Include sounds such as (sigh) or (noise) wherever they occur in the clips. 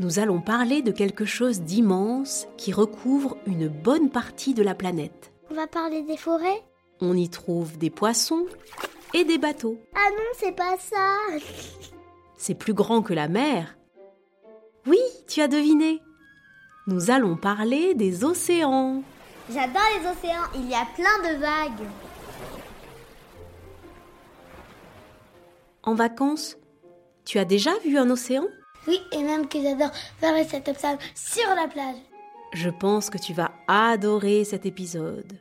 nous allons parler de quelque chose d'immense qui recouvre une bonne partie de la planète. On va parler des forêts? On y trouve des poissons et des bateaux. Ah non, c'est pas ça (laughs) C'est plus grand que la mer. Oui, tu as deviné. Nous allons parler des océans. J'adore les océans, il y a plein de vagues. En vacances, tu as déjà vu un océan? Oui, et même que j'adore faire cette observe sur la plage. Je pense que tu vas adorer cet épisode.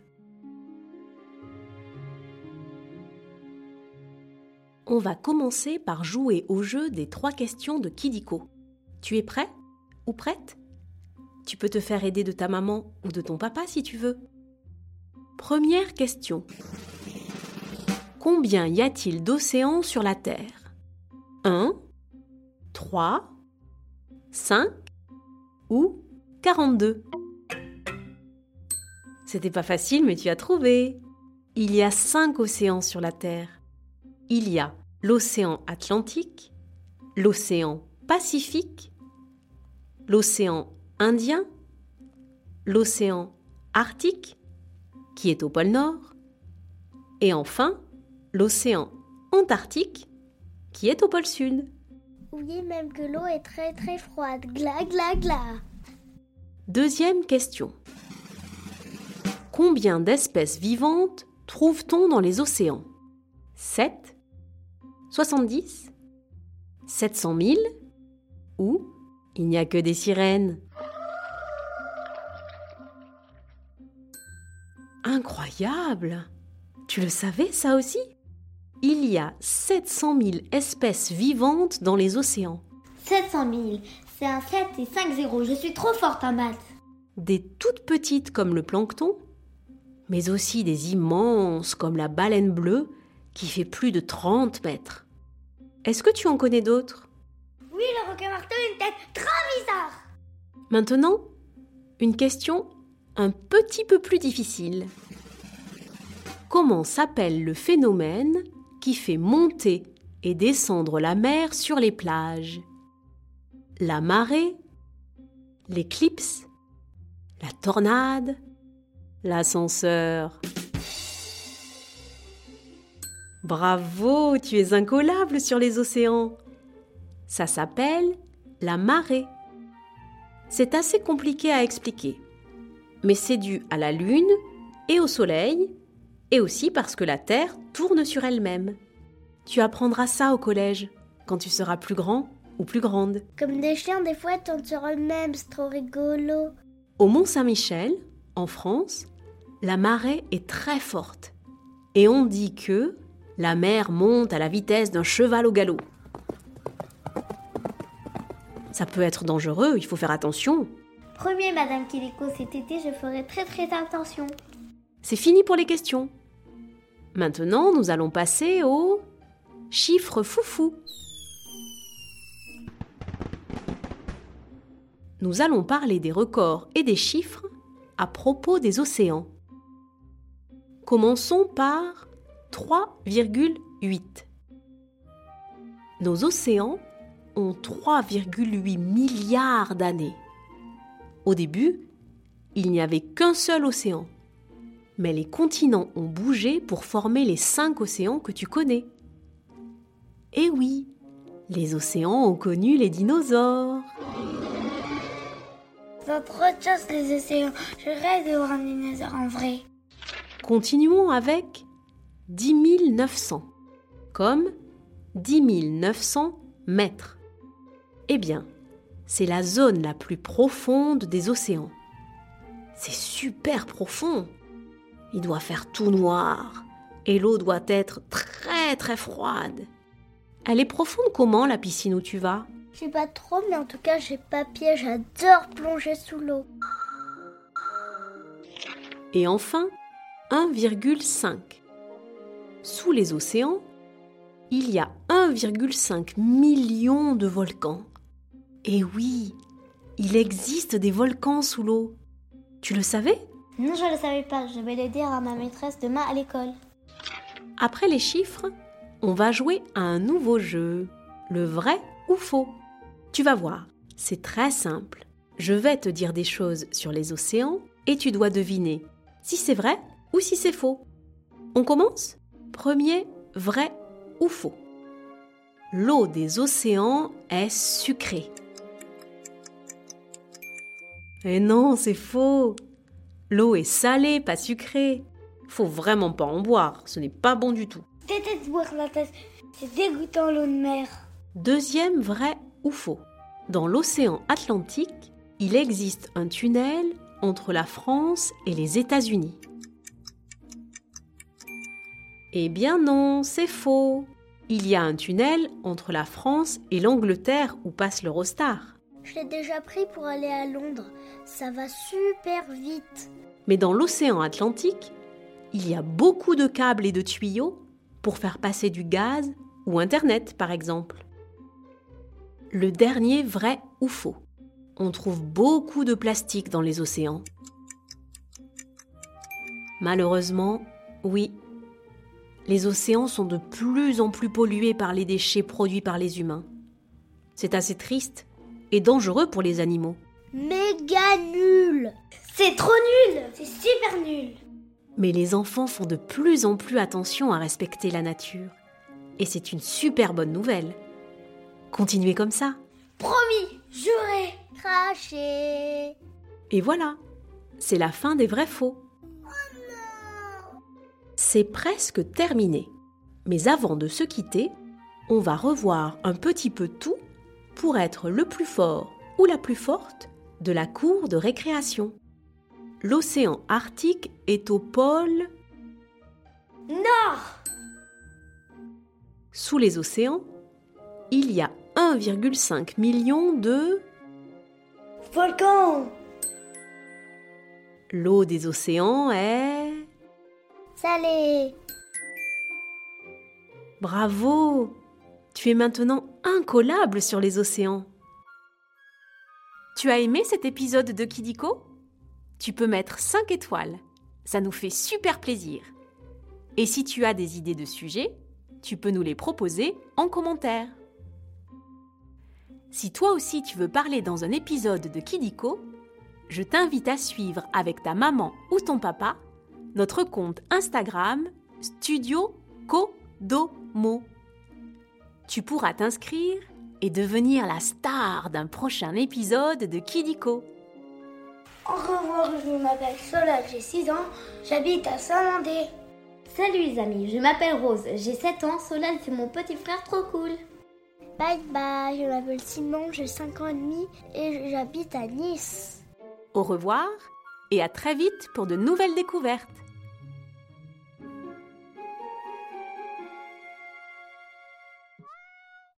On va commencer par jouer au jeu des trois questions de Kidiko. Tu es prêt ou prête? Tu peux te faire aider de ta maman ou de ton papa si tu veux. Première question. Combien y a-t-il d'océans sur la Terre? 1, 3, 5 ou 42 C'était pas facile, mais tu as trouvé. Il y a 5 océans sur la Terre. Il y a l'océan Atlantique, l'océan Pacifique, l'océan Indien, l'océan Arctique, qui est au pôle Nord, et enfin l'océan Antarctique, qui est au pôle Sud. Oui, même que l'eau est très très froide. Gla gla gla. Deuxième question. Combien d'espèces vivantes trouve-t-on dans les océans? 7 70 700 000 Ou il n'y a que des sirènes? Incroyable Tu le savais ça aussi? Il y a 700 000 espèces vivantes dans les océans. 700 000, c'est un 7 et 5 zéros. Je suis trop forte en maths. Des toutes petites comme le plancton, mais aussi des immenses comme la baleine bleue qui fait plus de 30 mètres. Est-ce que tu en connais d'autres? Oui, le requin marteau a une tête trop bizarre. Maintenant, une question un petit peu plus difficile. Comment s'appelle le phénomène qui fait monter et descendre la mer sur les plages La marée L'éclipse La tornade L'ascenseur Bravo, tu es incollable sur les océans. Ça s'appelle la marée. C'est assez compliqué à expliquer, mais c'est dû à la Lune et au Soleil, et aussi parce que la Terre tourne sur elle-même. Tu apprendras ça au collège, quand tu seras plus grand ou plus grande. Comme des chiens, des fois, tournent sur eux-mêmes, c'est trop rigolo. Au Mont Saint-Michel, en France, la marée est très forte. Et on dit que la mer monte à la vitesse d'un cheval au galop. Ça peut être dangereux, il faut faire attention. Premier, Madame Kiliko, cet été, je ferai très très attention. C'est fini pour les questions. Maintenant, nous allons passer au chiffre foufou. Nous allons parler des records et des chiffres à propos des océans. Commençons par 3,8. Nos océans ont 3,8 milliards d'années. Au début, il n'y avait qu'un seul océan. Mais les continents ont bougé pour former les cinq océans que tu connais. Eh oui, les océans ont connu les dinosaures. Ça trop de choses les océans. Je rêve de voir un dinosaure en vrai. Continuons avec 10 900, comme 10 900 mètres. Eh bien, c'est la zone la plus profonde des océans. C'est super profond. Il doit faire tout noir et l'eau doit être très très froide. Elle est profonde comment la piscine où tu vas? Je sais pas trop, mais en tout cas, j'ai papier. J'adore plonger sous l'eau. Et enfin, 1,5. Sous les océans, il y a 1,5 million de volcans. Et oui, il existe des volcans sous l'eau. Tu le savais? Non, je le savais pas. Je vais le dire à ma maîtresse demain à l'école. Après les chiffres, on va jouer à un nouveau jeu, le vrai ou faux. Tu vas voir, c'est très simple. Je vais te dire des choses sur les océans et tu dois deviner si c'est vrai ou si c'est faux. On commence? Premier, vrai ou faux L'eau des océans est sucrée. Eh non, c'est faux. L'eau est salée, pas sucrée. Faut vraiment pas en boire, ce n'est pas bon du tout. Déteste boire la tasse. C'est dégoûtant l'eau de mer. Deuxième vrai ou faux. Dans l'océan Atlantique, il existe un tunnel entre la France et les États-Unis. Eh bien non, c'est faux. Il y a un tunnel entre la France et l'Angleterre où passe l'Eurostar. Je l'ai déjà pris pour aller à Londres. Ça va super vite. Mais dans l'océan Atlantique, il y a beaucoup de câbles et de tuyaux pour faire passer du gaz ou Internet, par exemple. Le dernier vrai ou faux. On trouve beaucoup de plastique dans les océans. Malheureusement, oui, les océans sont de plus en plus pollués par les déchets produits par les humains. C'est assez triste et dangereux pour les animaux. Méga nul C'est trop nul C'est super nul Mais les enfants font de plus en plus attention à respecter la nature. Et c'est une super bonne nouvelle. Continuez comme ça. Promis Juré Craché Et voilà, c'est la fin des vrais faux. C'est presque terminé. Mais avant de se quitter, on va revoir un petit peu tout pour être le plus fort ou la plus forte de la cour de récréation. L'océan Arctique est au pôle Nord. Sous les océans, il y a 1,5 million de Volcan L'eau des océans est... Salé Bravo Tu es maintenant incollable sur les océans. Tu as aimé cet épisode de Kidiko? Tu peux mettre 5 étoiles. Ça nous fait super plaisir. Et si tu as des idées de sujets, tu peux nous les proposer en commentaire. Si toi aussi tu veux parler dans un épisode de Kidiko, je t'invite à suivre avec ta maman ou ton papa notre compte Instagram Studio Kodomo. Tu pourras t'inscrire et devenir la star d'un prochain épisode de Kidiko. Au revoir, je m'appelle Solal, j'ai 6 ans, j'habite à Saint-Mandé. Salut les amis, je m'appelle Rose, j'ai 7 ans, Solal c'est mon petit frère trop cool. Bye bye, je m'appelle Simon, j'ai 5 ans et demi et j'habite à Nice. Au revoir et à très vite pour de nouvelles découvertes.